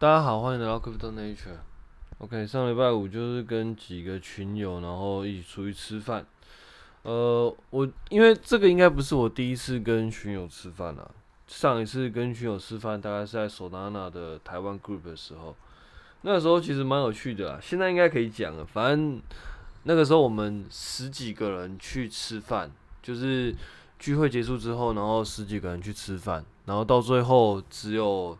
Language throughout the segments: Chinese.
大家好，欢迎来到 Crypto Nature。OK，上礼拜五就是跟几个群友，然后一起出去吃饭。呃，我因为这个应该不是我第一次跟群友吃饭了。上一次跟群友吃饭，大概是在 Solana 的台湾 Group 的时候。那个时候其实蛮有趣的啦，现在应该可以讲了。反正那个时候我们十几个人去吃饭，就是聚会结束之后，然后十几个人去吃饭，然后到最后只有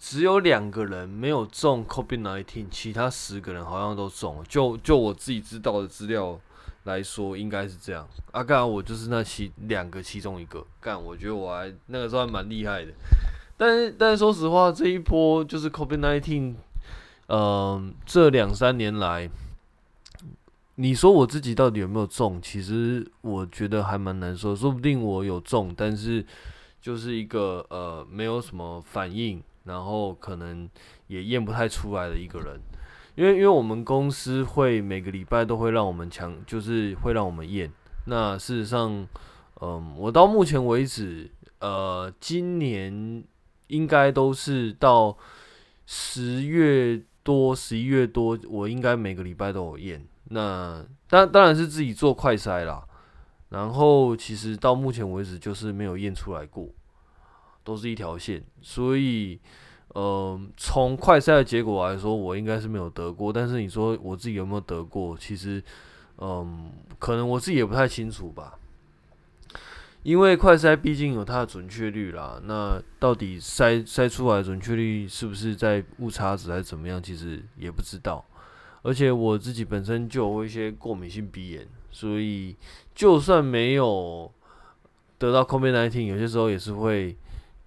只有两个人没有中 COVID-19，其他十个人好像都中了。就就我自己知道的资料来说，应该是这样。啊，刚好我就是那其两个其中一个。干，我觉得我还那个时候还蛮厉害的。但是，但是说实话，这一波就是 COVID-19，嗯，这两三年来，你说我自己到底有没有中？其实我觉得还蛮难说，说不定我有中，但是就是一个呃没有什么反应，然后可能也验不太出来的一个人。因为因为我们公司会每个礼拜都会让我们强，就是会让我们验。那事实上，嗯，我到目前为止，呃，今年。应该都是到十月多、十一月多，我应该每个礼拜都有验。那当当然是自己做快筛啦。然后其实到目前为止就是没有验出来过，都是一条线。所以，呃，从快筛的结果来说，我应该是没有得过。但是你说我自己有没有得过？其实，嗯，可能我自己也不太清楚吧。因为快筛毕竟有它的准确率啦，那到底筛筛出来的准确率是不是在误差值还是怎么样，其实也不知道。而且我自己本身就有一些过敏性鼻炎，所以就算没有得到 COVID-19，有些时候也是会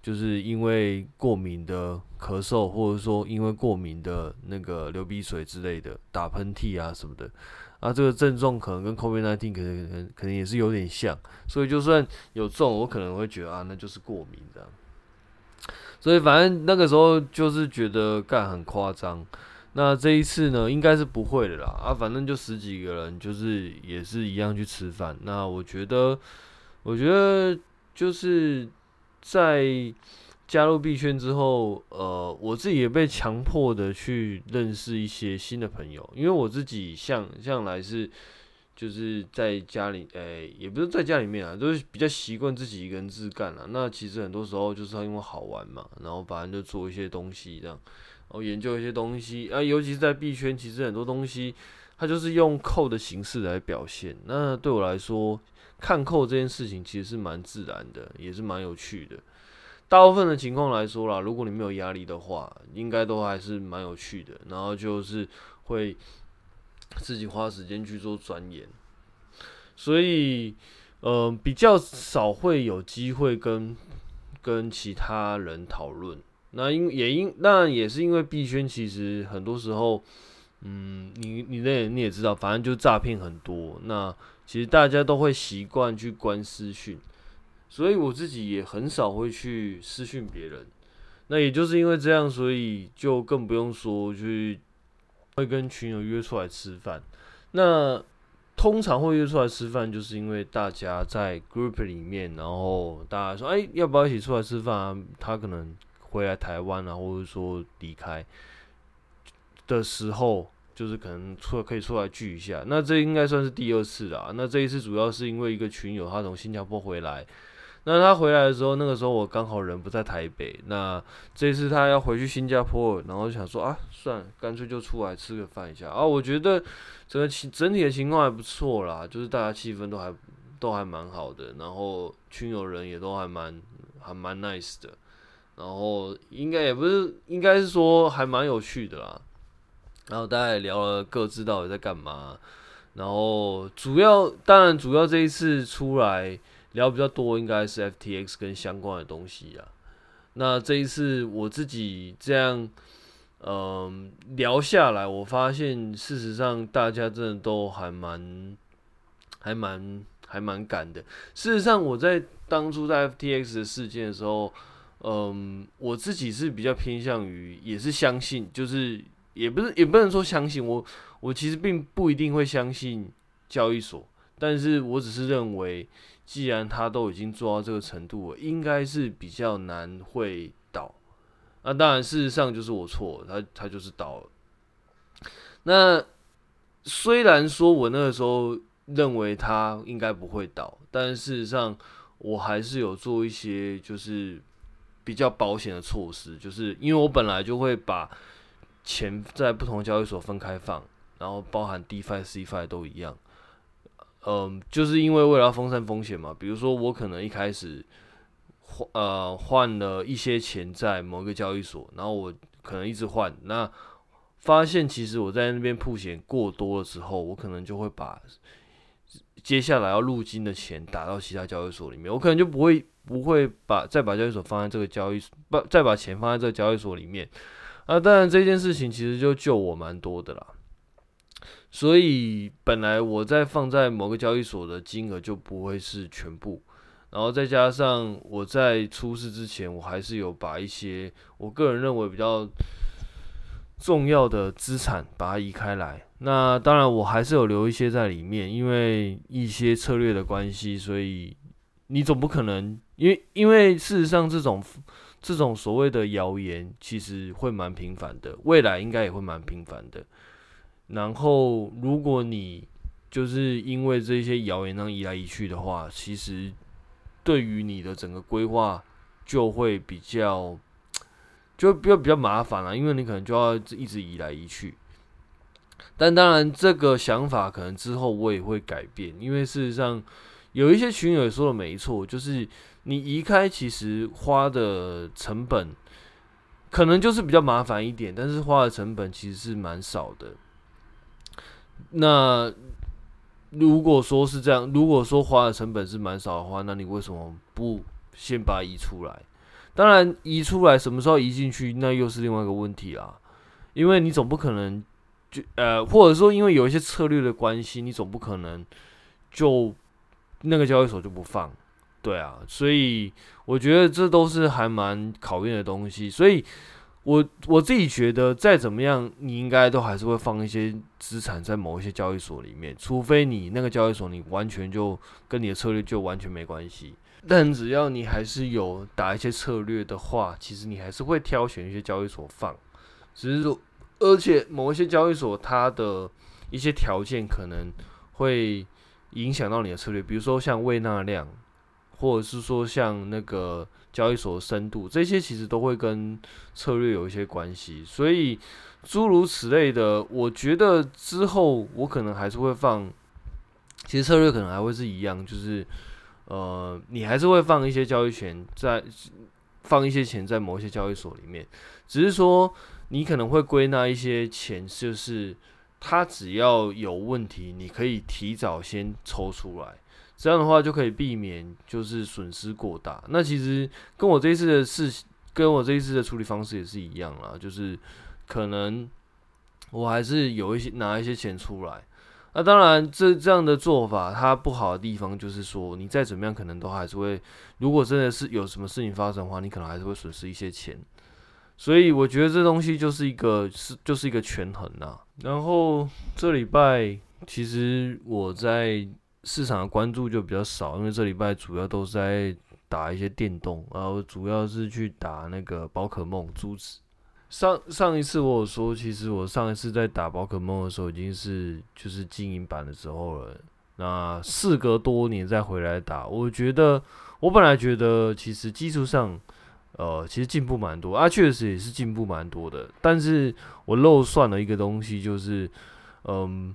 就是因为过敏的咳嗽，或者说因为过敏的那个流鼻水之类的，打喷嚏啊什么的。啊，这个症状可能跟 COVID-19 可能可能可能也是有点像，所以就算有中，我可能会觉得啊，那就是过敏这样。所以反正那个时候就是觉得干很夸张。那这一次呢，应该是不会的啦。啊，反正就十几个人，就是也是一样去吃饭。那我觉得，我觉得就是在。加入币圈之后，呃，我自己也被强迫的去认识一些新的朋友，因为我自己向向来是就是在家里，诶、也不是在家里面啊，都是比较习惯自己一个人自干啊。那其实很多时候就是因为好玩嘛，然后反正就做一些东西这样，然后研究一些东西啊，尤其是在币圈，其实很多东西它就是用扣的形式来表现。那对我来说，看扣这件事情其实是蛮自然的，也是蛮有趣的。大部分的情况来说啦，如果你没有压力的话，应该都还是蛮有趣的。然后就是会自己花时间去做钻研，所以呃比较少会有机会跟跟其他人讨论。那因也因那也是因为币圈其实很多时候，嗯，你你那你也知道，反正就诈骗很多。那其实大家都会习惯去关私讯。所以我自己也很少会去私讯别人，那也就是因为这样，所以就更不用说去会跟群友约出来吃饭。那通常会约出来吃饭，就是因为大家在 group 里面，然后大家说，哎，要不要一起出来吃饭啊？他可能回来台湾啊，或者说离开的时候，就是可能出可以出来聚一下。那这应该算是第二次啦。那这一次主要是因为一个群友他从新加坡回来。那他回来的时候，那个时候我刚好人不在台北。那这次他要回去新加坡，然后想说啊，算了，干脆就出来吃个饭一下啊。我觉得整个情整体的情况还不错啦，就是大家气氛都还都还蛮好的，然后群友人也都还蛮还蛮 nice 的，然后应该也不是，应该是说还蛮有趣的啦。然后大家也聊了各自到底在干嘛，然后主要当然主要这一次出来。聊比较多应该是 FTX 跟相关的东西啊。那这一次我自己这样，嗯，聊下来，我发现事实上大家真的都还蛮、还蛮、还蛮敢的。事实上，我在当初在 FTX 的事件的时候，嗯，我自己是比较偏向于，也是相信，就是也不是也不能说相信我，我其实并不一定会相信交易所，但是我只是认为。既然他都已经做到这个程度了，应该是比较难会倒。那当然，事实上就是我错了，他他就是倒了。那虽然说我那个时候认为他应该不会倒，但事实上我还是有做一些就是比较保险的措施，就是因为我本来就会把钱在不同交易所分开放，然后包含 DeFi、CeFi 都一样。嗯，就是因为为了要分散风险嘛，比如说我可能一开始。换呃换了一些钱在某一个交易所，然后我可能一直换，那发现其实我在那边铺钱过多了之后，我可能就会把接下来要入金的钱打到其他交易所里面，我可能就不会不会把再把交易所放在这个交易所，不再把钱放在这个交易所里面。啊，当然这件事情其实就救我蛮多的啦，所以本来我在放在某个交易所的金额就不会是全部。然后再加上我在出事之前，我还是有把一些我个人认为比较重要的资产把它移开来。那当然我还是有留一些在里面，因为一些策略的关系，所以你总不可能，因为因为事实上这种这种所谓的谣言其实会蛮频繁的，未来应该也会蛮频繁的。然后如果你就是因为这些谣言然后移来移去的话，其实。对于你的整个规划就会比较，就比较比较麻烦了，因为你可能就要一直移来移去。但当然，这个想法可能之后我也会改变，因为事实上有一些群友也说的没错，就是你移开其实花的成本可能就是比较麻烦一点，但是花的成本其实是蛮少的。那。如果说是这样，如果说花的成本是蛮少的话，那你为什么不先把它移出来？当然，移出来什么时候移进去，那又是另外一个问题啦。因为你总不可能就呃，或者说因为有一些策略的关系，你总不可能就那个交易所就不放，对啊。所以我觉得这都是还蛮考验的东西，所以。我我自己觉得，再怎么样，你应该都还是会放一些资产在某一些交易所里面，除非你那个交易所你完全就跟你的策略就完全没关系。但只要你还是有打一些策略的话，其实你还是会挑选一些交易所放。只是说，而且某一些交易所它的一些条件可能会影响到你的策略，比如说像胃纳量，或者是说像那个。交易所深度，这些其实都会跟策略有一些关系，所以诸如此类的，我觉得之后我可能还是会放，其实策略可能还会是一样，就是呃，你还是会放一些交易权在，放一些钱在某些交易所里面，只是说你可能会归纳一些钱，就是它只要有问题，你可以提早先抽出来。这样的话就可以避免就是损失过大。那其实跟我这一次的事，跟我这一次的处理方式也是一样啦，就是可能我还是有一些拿一些钱出来。那当然，这这样的做法它不好的地方就是说，你再怎么样可能都还是会，如果真的是有什么事情发生的话，你可能还是会损失一些钱。所以我觉得这东西就是一个是就是一个权衡呐。然后这礼拜其实我在。市场的关注就比较少，因为这礼拜主要都是在打一些电动，然后主要是去打那个宝可梦珠子。上上一次我有说，其实我上一次在打宝可梦的时候，已经是就是经营版的时候了。那事隔多年再回来打，我觉得我本来觉得其实技术上，呃，其实进步蛮多啊，确实也是进步蛮多的。但是我漏算了一个东西，就是嗯。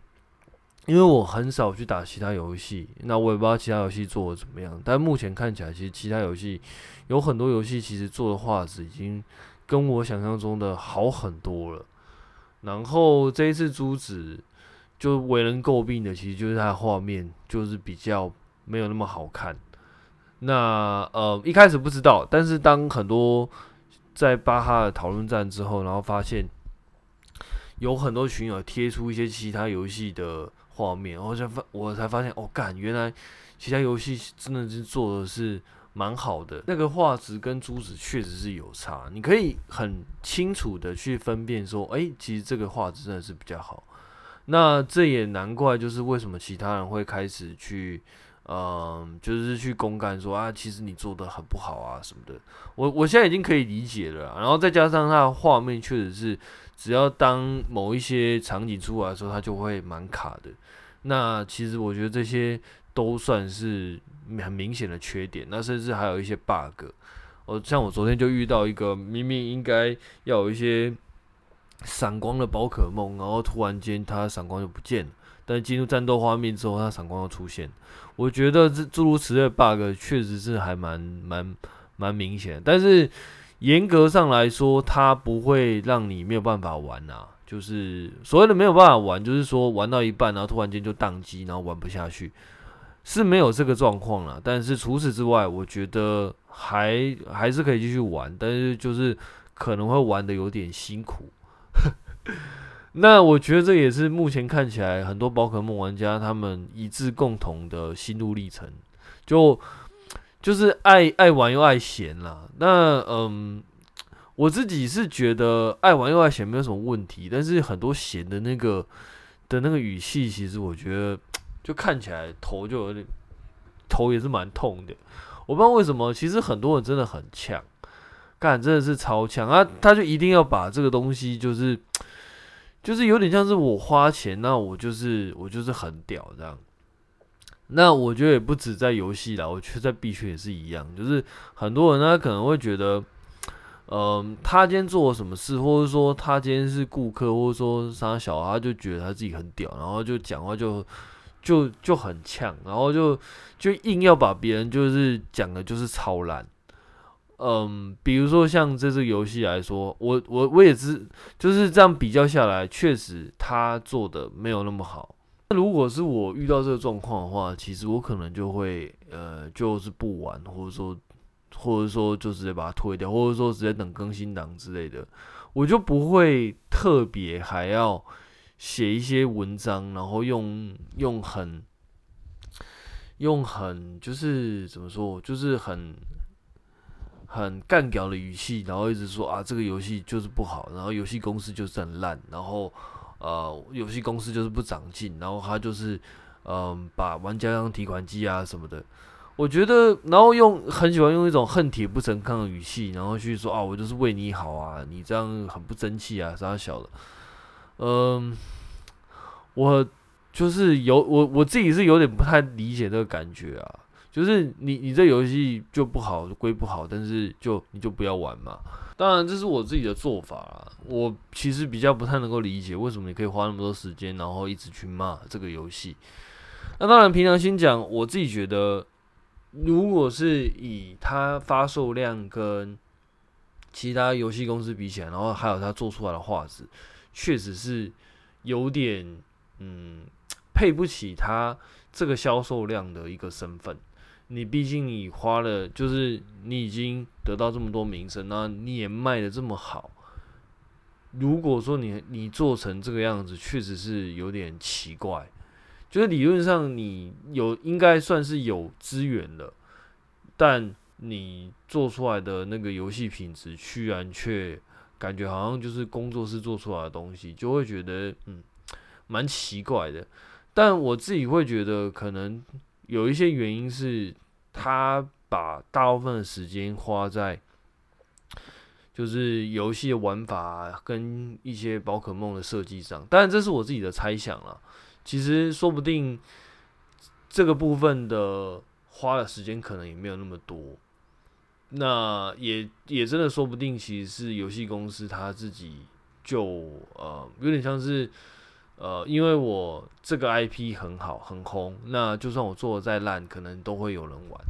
因为我很少去打其他游戏，那我也不知道其他游戏做的怎么样。但目前看起来，其实其他游戏有很多游戏其实做的画质已经跟我想象中的好很多了。然后这一次珠子就为人诟病的，其实就是它的画面就是比较没有那么好看。那呃一开始不知道，但是当很多在巴哈的讨论战之后，然后发现有很多群友贴出一些其他游戏的。画面，然后才发，我才发现，哦，干，原来其他游戏真的是做的是蛮好的。那个画质跟珠子确实是有差，你可以很清楚的去分辨说，哎、其实这个画质真的是比较好。那这也难怪，就是为什么其他人会开始去嗯，就是去公干说啊，其实你做的很不好啊什么的。我我现在已经可以理解了，然后再加上它的画面确实是，只要当某一些场景出来的时候，它就会蛮卡的。那其实我觉得这些都算是很明显的缺点，那甚至还有一些 bug。哦像我昨天就遇到一个明明应该要有一些闪光的宝可梦，然后突然间它闪光就不见了。但进入战斗画面之后，它闪光又出现。我觉得这诸如此类的 bug 确实是还蛮蛮蛮明显。但是严格上来说，它不会让你没有办法玩啊。就是所谓的没有办法玩，就是说玩到一半，然后突然间就宕机，然后玩不下去，是没有这个状况了。但是除此之外，我觉得还还是可以继续玩，但是就是可能会玩得有点辛苦。那我觉得这也是目前看起来很多宝可梦玩家他们一致共同的心路历程，就就是爱爱玩又爱闲啦。那嗯，我自己是觉得爱玩又爱闲没有什么问题，但是很多闲的那个的那个语气，其实我觉得就看起来头就有点头也是蛮痛的。我不知道为什么，其实很多人真的很呛，干真的是超呛啊！他就一定要把这个东西就是。就是有点像是我花钱，那我就是我就是很屌这样。那我觉得也不止在游戏啦，我觉得在币圈也是一样。就是很多人他可能会觉得，嗯、他今天做了什么事，或者说他今天是顾客，或者说啥小孩，他就觉得他自己很屌，然后就讲话就就就很呛，然后就就硬要把别人就是讲的就是超烂。嗯，比如说像这次游戏来说，我我我也知，就是这样比较下来，确实他做的没有那么好。如果是我遇到这个状况的话，其实我可能就会呃，就是不玩，或者说或者说就直接把它推掉，或者说直接等更新档之类的，我就不会特别还要写一些文章，然后用用很用很就是怎么说，就是很。很干譙的语气，然后一直说啊，这个游戏就是不好，然后游戏公司就是很烂，然后呃，游戏公司就是不长进，然后他就是嗯、把玩家当提款机啊什么的。我觉得，然后用很喜欢用一种恨铁不成钢的语气，然后去说啊，我就是为你好啊，你这样很不争气啊，啥小的。嗯，我就是有我我自己是有点不太理解这个感觉啊。就是你，你这游戏就不好归不好，但是就你就不要玩嘛。当然，这是我自己的做法啦。我其实比较不太能够理解，为什么你可以花那么多时间，然后一直去骂这个游戏。那当然，平常心讲，我自己觉得，如果是以它发售量跟其他游戏公司比起来，然后还有它做出来的画质，确实是有点嗯配不起它这个销售量的一个身份。你毕竟你花了，就是你已经得到这么多名声，那你也卖得这么好。如果说你你做成这个样子，确实是有点奇怪。就是理论上你有应该算是有资源的，但你做出来的那个游戏品质，居然却感觉好像就是工作室做出来的东西，就会觉得嗯蛮奇怪的。但我自己会觉得可能。有一些原因是，他把大部分的时间花在，就是游戏的玩法跟一些宝可梦的设计上。当然，这是我自己的猜想了。其实说不定这个部分的花的时间可能也没有那么多。那也也真的说不定，其实是游戏公司他自己就呃有点像是。呃，因为我这个 IP 很好很红，那就算我做的再烂，可能都会有人玩。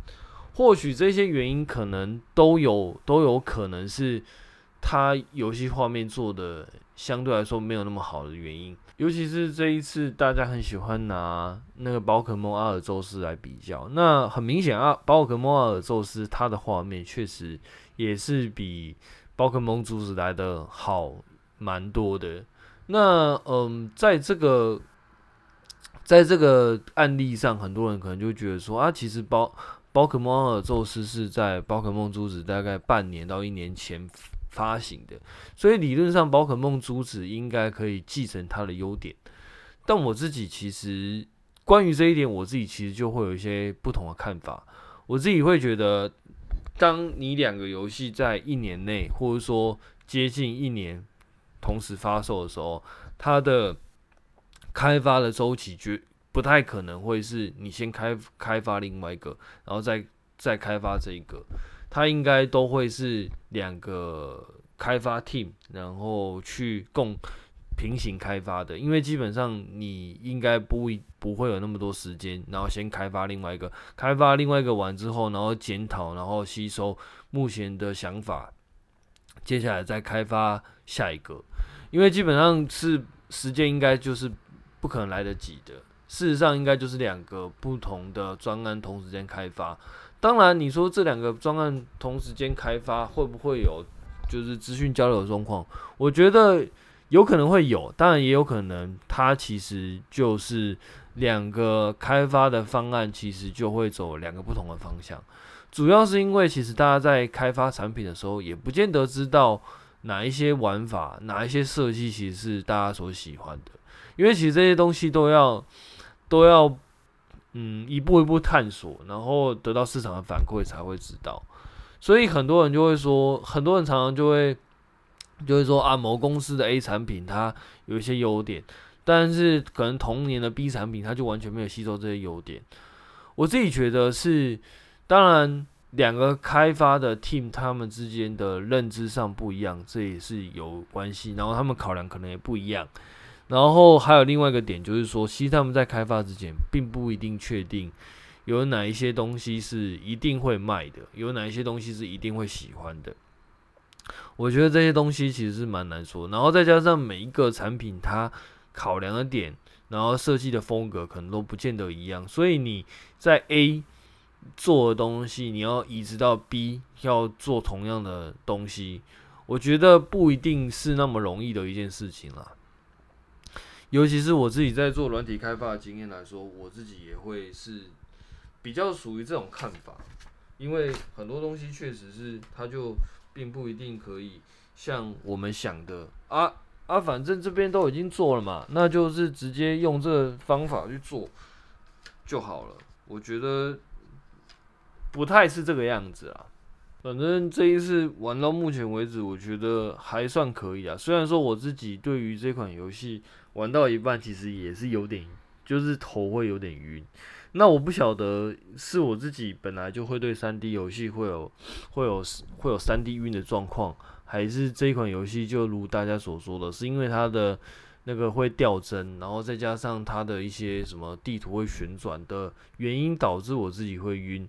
或许这些原因可能都有都有可能是他游戏画面做的相对来说没有那么好的原因。尤其是这一次，大家很喜欢拿那个宝可梦阿尔宙斯来比较。那很明显啊，宝可梦阿尔宙斯它的画面确实也是比宝可梦珠子来的好蛮多的。那嗯，在这个，在这个案例上，很多人可能就觉得说啊，其实宝宝可梦的宙斯是在宝可梦珠子大概半年到一年前发行的，所以理论上宝可梦珠子应该可以继承它的优点。但我自己其实关于这一点，我自己其实就会有一些不同的看法。我自己会觉得，当你两个游戏在一年内，或者说接近一年同时发售的时候，它的开发的周期绝不太可能会是你先开开发另外一个，然后再再开发这一个，它应该都会是两个开发 team，然后去共。平行开发的，因为基本上你应该不不会有那么多时间，然后先开发另外一个，开发另外一个完之后，然后检讨，然后吸收目前的想法，接下来再开发下一个，因为基本上是时间应该就是不可能来得及的。事实上，应该就是两个不同的专案同时间开发。当然，你说这两个专案同时间开发会不会有就是资讯交流的状况？我觉得。有可能会有，当然也有可能，它其实就是两个开发的方案，其实就会走两个不同的方向。主要是因为其实大家在开发产品的时候，也不见得知道哪一些玩法、哪一些设计其实是大家所喜欢的。因为其实这些东西都要都要嗯一步一步探索，然后得到市场的反馈才会知道。所以很多人就会说，很多人常常就会。就会说啊，某公司的 A 产品它有一些优点，但是可能同年的 B 产品它就完全没有吸收这些优点。我自己觉得是，当然两个开发的 team 他们之间的认知上不一样，这也是有关系。然后他们考量可能也不一样。然后还有另外一个点就是说，其实他们在开发之前并不一定确定有哪一些东西是一定会卖的，有哪一些东西是一定会喜欢的。我觉得这些东西其实是蛮难说，然后再加上每一个产品它考量的点，然后设计的风格可能都不见得一样，所以你在 A 做的东西，你要移植到 B 要做同样的东西，我觉得不一定是那么容易的一件事情啦。尤其是我自己在做软体开发的经验来说，我自己也会是比较属于这种看法，因为很多东西确实是它就。并不一定可以像我们想的啊啊，反正这边都已经做了嘛，那就是直接用这个方法去做就好了。我觉得不太是这个样子啊。反正这一次玩到目前为止，我觉得还算可以啊。虽然说我自己对于这款游戏玩到一半，其实也是有点，就是头会有点晕。那我不晓得是我自己本来就会对 3D 游戏会有会有会有 3D 晕的状况，还是这一款游戏就如大家所说的，是因为它的那个会掉帧，然后再加上它的一些什么地图会旋转的原因导致我自己会晕。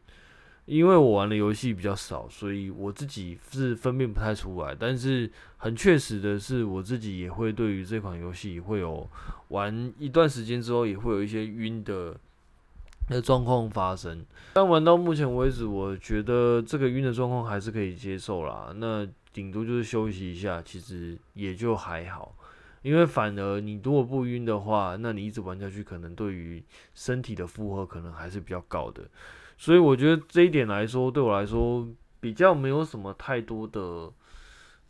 因为我玩的游戏比较少，所以我自己是分辨不太出来。但是很确实的是，我自己也会对于这款游戏会有玩一段时间之后也会有一些晕的。的状况发生，但玩到目前为止，我觉得这个晕的状况还是可以接受啦。那顶多就是休息一下，其实也就还好。因为反而你如果不晕的话，那你一直玩下去，可能对于身体的负荷可能还是比较高的。所以我觉得这一点来说，对我来说比较没有什么太多的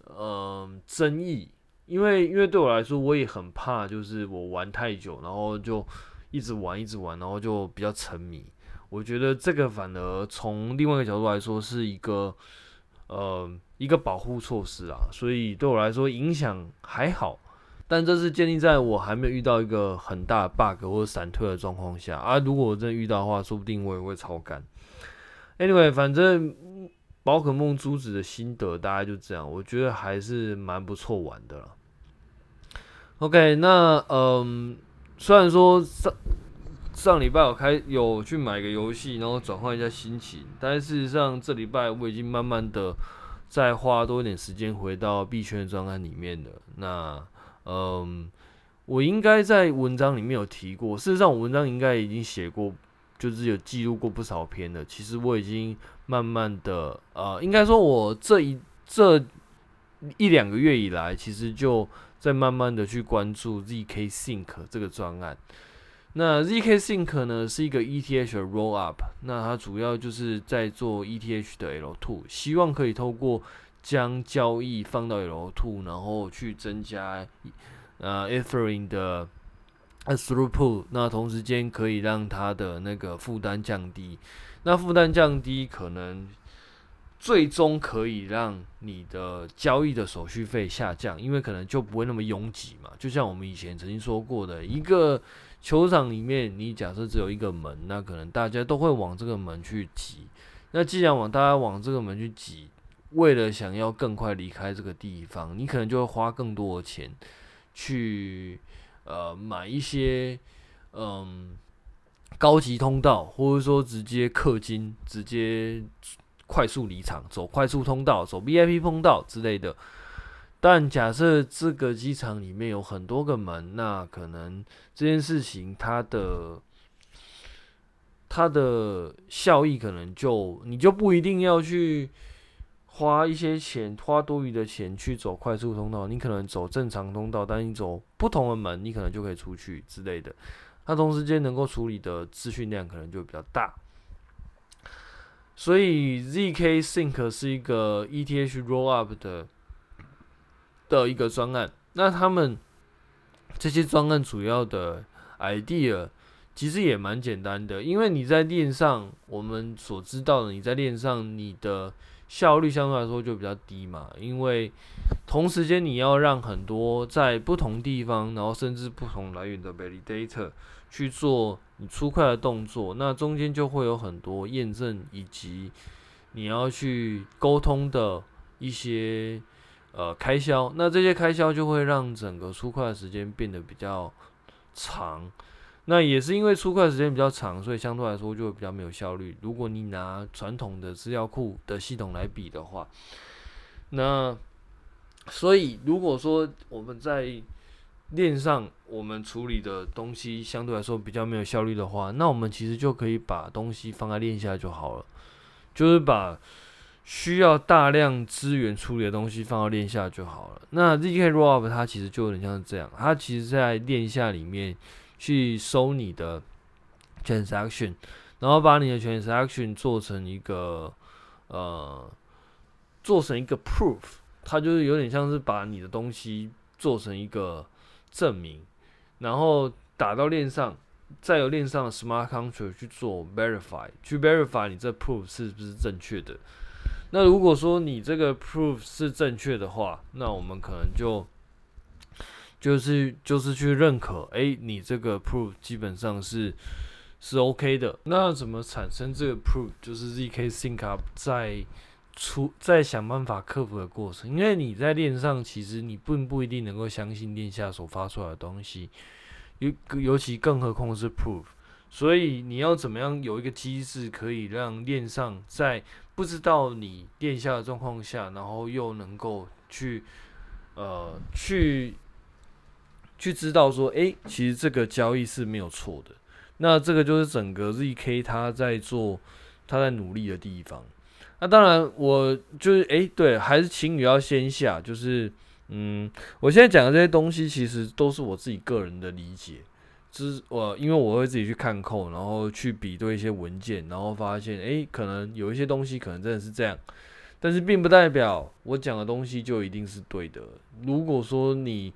呃争议。因为因为对我来说，我也很怕，就是我玩太久，然后就。一直玩，一直玩，然后就比较沉迷。我觉得这个反而从另外一个角度来说，是一个呃一个保护措施啊。所以对我来说影响还好，但这是建立在我还没有遇到一个很大的 bug 或者闪退的状况下啊。如果我真的遇到的话，说不定我也会超干。Anyway，反正宝可梦珠子的心得大概就这样，我觉得还是蛮不错玩的了。OK，那嗯。虽然说上上礼拜我开有去买个游戏，然后转换一下心情，但是事实上这礼拜我已经慢慢的再花多一点时间回到币圈的专案里面了。那嗯，我应该在文章里面有提过，事实上我文章应该已经写过，就是有记录过不少篇了。其实我已经慢慢的呃，应该说我这一这一两个月以来，其实就。在慢慢的去关注 ZK Sync 这个专案。那 ZK Sync 呢，是一个 ETH 的 Roll Up，那它主要就是在做 ETH 的 L2，希望可以透过将交易放到 L2，然后去增加呃 Ethereum 的 throughput，那同时间可以让它的那个负担降低，那负担降低可能最终可以让你的交易的手续费下降，因为可能就不会那么拥挤嘛。就像我们以前曾经说过的，一个球场里面，你假设只有一个门，那可能大家都会往这个门去挤。那既然往大家往这个门去挤，为了想要更快离开这个地方，你可能就会花更多的钱去呃买一些嗯高级通道，或者说直接氪金，直接。快速离场，走快速通道，走 VIP 通道之类的。但假设这个机场里面有很多个门，那可能这件事情它的它的效益可能就你就不一定要去花一些钱，花多余的钱去走快速通道。你可能走正常通道，但你走不同的门，你可能就可以出去之类的。它同时间能够处理的资讯量可能就比较大。所以 zk Sync 是一个 ETH Rollup 的的一个专案。那他们这些专案主要的 idea 其实也蛮简单的，因为你在链上，我们所知道的，你在链上你的效率相对来说就比较低嘛。因为同时间你要让很多在不同地方，然后甚至不同来源的 validator 去做。你出块的动作，那中间就会有很多验证，以及你要去沟通的一些呃开销。那这些开销就会让整个出块的时间变得比较长。那也是因为出块时间比较长，所以相对来说就会比较没有效率。如果你拿传统的资料库的系统来比的话，那所以如果说我们在链上我们处理的东西相对来说比较没有效率的话，那我们其实就可以把东西放在链下就好了，就是把需要大量资源处理的东西放到链下就好了。那 zk Rollup 它其实就有点像是这样，它其实在链下里面去收你的 transaction，然后把你的 transaction 做成一个呃做成一个 proof，它就是有点像是把你的东西做成一个。证明，然后打到链上，再由链上的 smart contract 去做 verify，去 verify 你这 proof 是不是正确的。那如果说你这个 proof 是正确的话，那我们可能就就是就是去认可，哎，你这个 proof 基本上是是 OK 的。那怎么产生这个 proof？就是 zk sync up 在出在想办法克服的过程，因为你在链上，其实你并不一定能够相信链下所发出来的东西，尤尤其更何况是 proof，所以你要怎么样有一个机制，可以让链上在不知道你链下的状况下，然后又能够去呃去去知道说，诶，其实这个交易是没有错的。那这个就是整个 ZK 他在做他在努力的地方。那当然，我就是哎、欸，对，还是请语要先下。就是，嗯，我现在讲的这些东西，其实都是我自己个人的理解。就是我，因为我会自己去看扣，然后去比对一些文件，然后发现，哎、欸，可能有一些东西可能真的是这样，但是并不代表我讲的东西就一定是对的。如果说你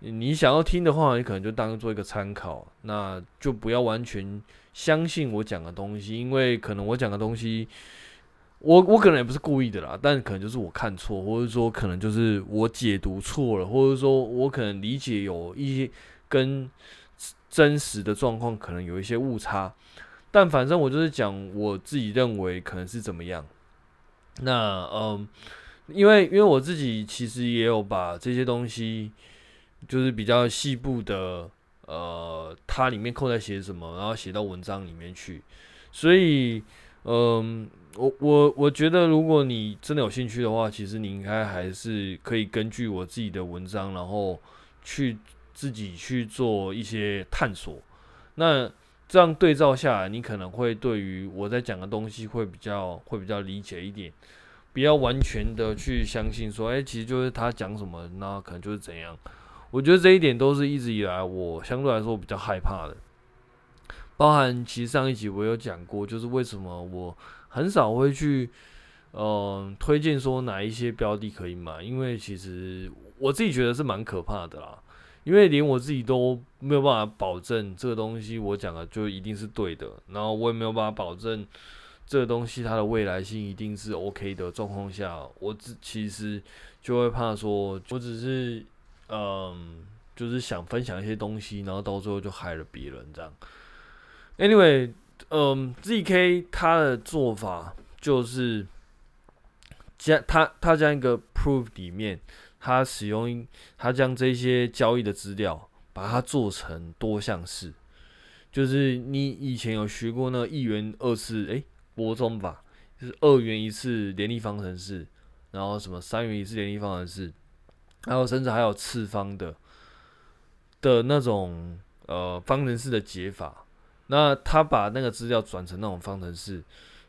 你想要听的话，你可能就当做一个参考，那就不要完全相信我讲的东西，因为可能我讲的东西。我我可能也不是故意的啦，但可能就是我看错，或者说可能就是我解读错了，或者说我可能理解有一些跟真实的状况可能有一些误差，但反正我就是讲我自己认为可能是怎么样。那嗯，因为因为我自己其实也有把这些东西就是比较细部的呃，它里面扣在写什么，然后写到文章里面去，所以嗯。我我我觉得，如果你真的有兴趣的话，其实你应该还是可以根据我自己的文章，然后去自己去做一些探索。那这样对照下来，你可能会对于我在讲的东西会比较会比较理解一点，不要完全的去相信说，哎，其实就是他讲什么，那可能就是怎样。我觉得这一点都是一直以来我相对来说比较害怕的。包含其实上一集我有讲过，就是为什么我。很少会去，嗯、推荐说哪一些标的可以买，因为其实我自己觉得是蛮可怕的啦。因为连我自己都没有办法保证这个东西我讲的就一定是对的，然后我也没有办法保证这个东西它的未来性一定是 OK 的状况下，我只其实就会怕说，我只是嗯，就是想分享一些东西，然后到最后就害了别人这样。Anyway，嗯，ZK 他的做法就是将他他将一个 proof 里面。他使用他将这些交易的资料，把它做成多项式，就是你以前有学过那一元二次诶波中法，就是二元一次联立方程式，然后什么三元一次联立方程式，还有甚至还有次方的的那种呃方程式的解法。那他把那个资料转成那种方程式，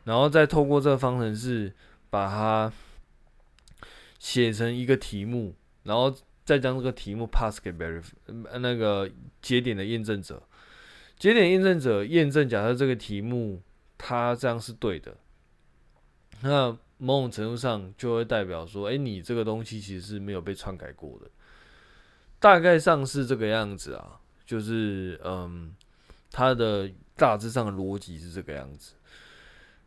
然后再透过这个方程式把它。写成一个题目，然后再将这个题目 pass 给 verify 那个节点的验证者，节点验证者验证，假设这个题目它这样是对的，那某种程度上就会代表说，哎，你这个东西其实是没有被篡改过的，大概上是这个样子啊，就是嗯，它的大致上的逻辑是这个样子。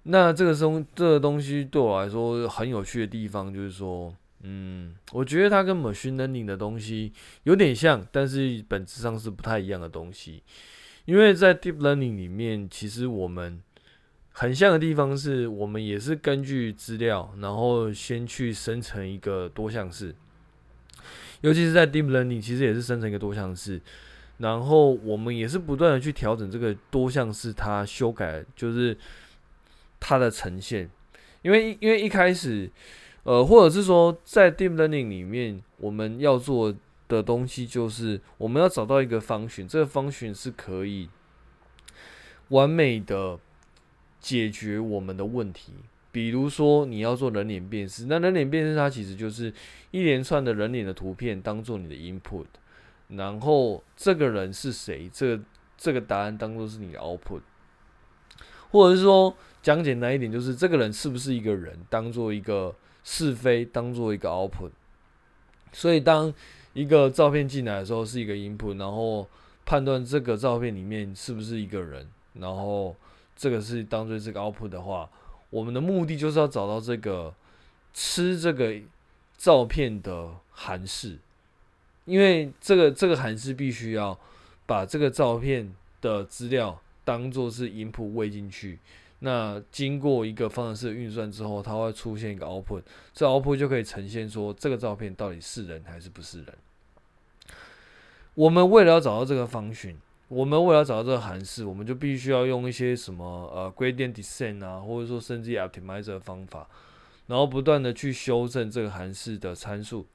那这个东这个东西对我来说很有趣的地方就是说。嗯，我觉得它跟 machine learning 的东西有点像，但是本质上是不太一样的东西。因为在 deep learning 里面，其实我们很像的地方是，我们也是根据资料，然后先去生成一个多项式。尤其是在 deep learning，其实也是生成一个多项式，然后我们也是不断的去调整这个多项式，它修改就是它的呈现。因为因为一开始。呃，或者是说，在 deep learning 里面，我们要做的东西就是，我们要找到一个 function，这个 function 是可以完美的解决我们的问题。比如说，你要做人脸辨识，那人脸辨识它其实就是一连串的人脸的图片当做你的 input，然后这个人是谁，这个这个答案当做是你的 output，或者是说讲简单一点，就是这个人是不是一个人，当做一个。是非当做一个 output，所以当一个照片进来的时候是一个 input，然后判断这个照片里面是不是一个人，然后这个是当做这个 output 的话，我们的目的就是要找到这个吃这个照片的函式，因为这个这个函式必须要把这个照片的资料当做是 input 喂进去。那经过一个方程式运算之后，它会出现一个 output，这 output 就可以呈现说这个照片到底是人还是不是人。我们为了要找到这个 function，我们为了找到这个函式，我们就必须要用一些什么呃 gradient descent 啊，或者说甚至 optimizer 的方法，然后不断的去修正这个函式的参数，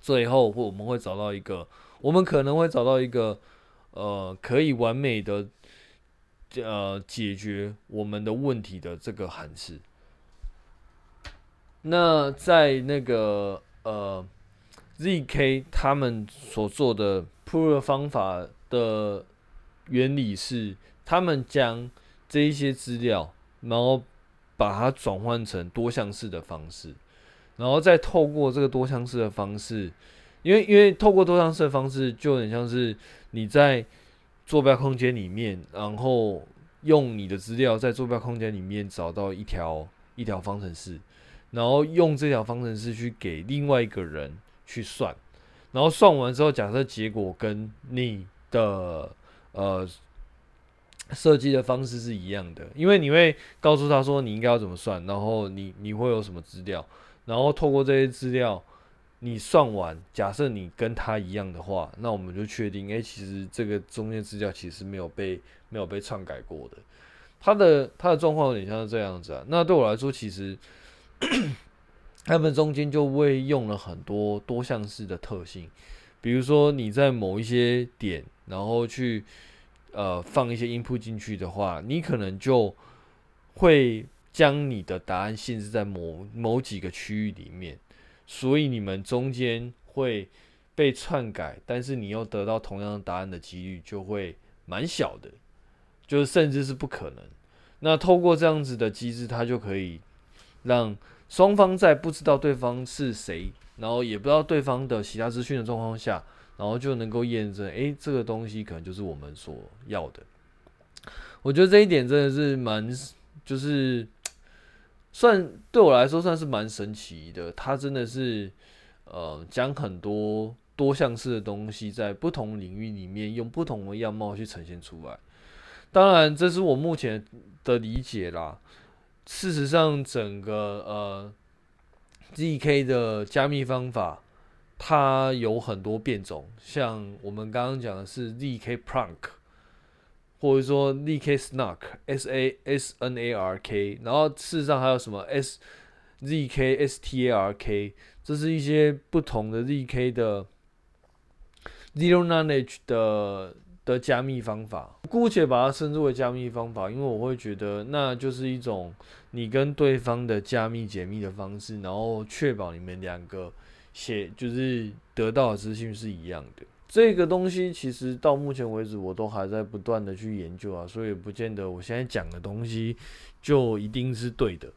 最后或我们会找到一个，我们可能会找到一个呃可以完美的。呃，解决我们的问题的这个函式。那在那个呃，ZK 他们所做的 p r o o 方法的原理是，他们将这一些资料，然后把它转换成多项式的方式，然后再透过这个多项式的方式，因为因为透过多项式的方式，就很像是你在。坐标空间里面，然后用你的资料在坐标空间里面找到一条一条方程式，然后用这条方程式去给另外一个人去算，然后算完之后，假设结果跟你的呃设计的方式是一样的，因为你会告诉他说你应该要怎么算，然后你你会有什么资料，然后透过这些资料。你算完，假设你跟他一样的话，那我们就确定，哎、其实这个中间资料其实没有被没有被篡改过的。他的他的状况有点像是这样子啊。那对我来说，其实 他们中间就会用了很多多项式的特性，比如说你在某一些点，然后去呃放一些 input 进去的话，你可能就会将你的答案限制在某某几个区域里面。所以你们中间会被篡改，但是你又得到同样答案的几率就会蛮小的，就是甚至是不可能。那透过这样子的机制，它就可以让双方在不知道对方是谁然后也不知道对方的其他资讯的状况下，然后就能够验证，诶，这个东西可能就是我们所要的。我觉得这一点真的是蛮，就是算对我来说算是蛮神奇的。它真的是，呃，将很多多项式的东西在不同领域里面用不同的样貌去呈现出来。当然，这是我目前的理解啦。事实上，整个呃 ZK 的加密方法，它有很多变种，像我们刚刚讲的是 ZK Plank。或者说 ZK Snark S A S N A R K，然后事实上还有什么 S Z K S T A R K，这是一些不同的 ZK 的 Zero Knowledge 的的加密方法，姑且把它称之为加密方法，因为我会觉得那就是一种你跟对方的加密解密的方式，然后确保你们两个写就是得到的资讯是一样的。这个东西其实到目前为止，我都还在不断的去研究啊，所以不见得我现在讲的东西就一定是对的。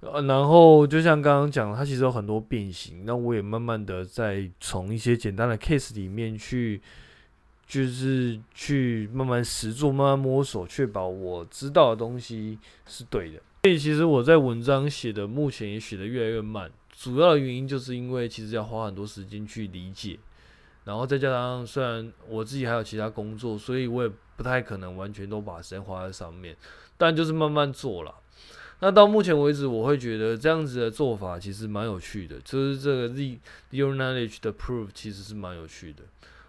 呃，然后就像刚刚讲，它其实有很多变形，那我也慢慢的在从一些简单的 case 里面去，就是去慢慢实做，慢慢摸索，确保我知道的东西是对的。所以其实我在文章写的目前也写的越来越慢，主要的原因就是因为其实要花很多时间去理解。然后再加上，虽然我自己还有其他工作，所以我也不太可能完全都把时间花在上面，但就是慢慢做了。那到目前为止，我会觉得这样子的做法其实蛮有趣的，就是这个 Zero Knowledge 的 Proof 其实是蛮有趣的。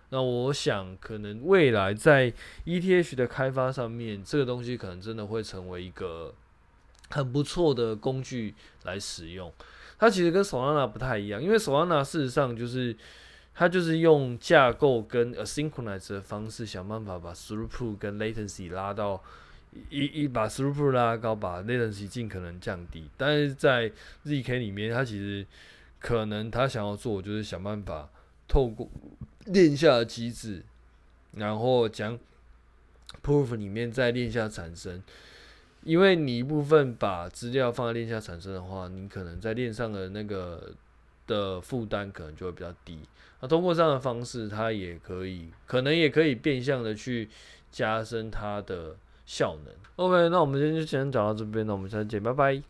那我想，可能未来在 ETH 的开发上面，这个东西可能真的会成为一个很不错的工具来使用。它其实跟 Solana 不太一样，因为 Solana 事实上就是。它就是用架构跟 asynchronous 的方式，想办法把 throughput 跟 latency 拉到一一把 throughput 拉高，把 latency 尽可能降低。但是在 zk 里面，它其实可能它想要做，就是想办法透过链下机制，然后将 proof 里面在链下产生。因为你一部分把资料放在链下产生的话，你可能在链上的那个。的负担可能就会比较低。那通过这样的方式，它也可以，可能也可以变相的去加深它的效能。OK，那我们今天就先讲到这边，那我们下次见，拜拜。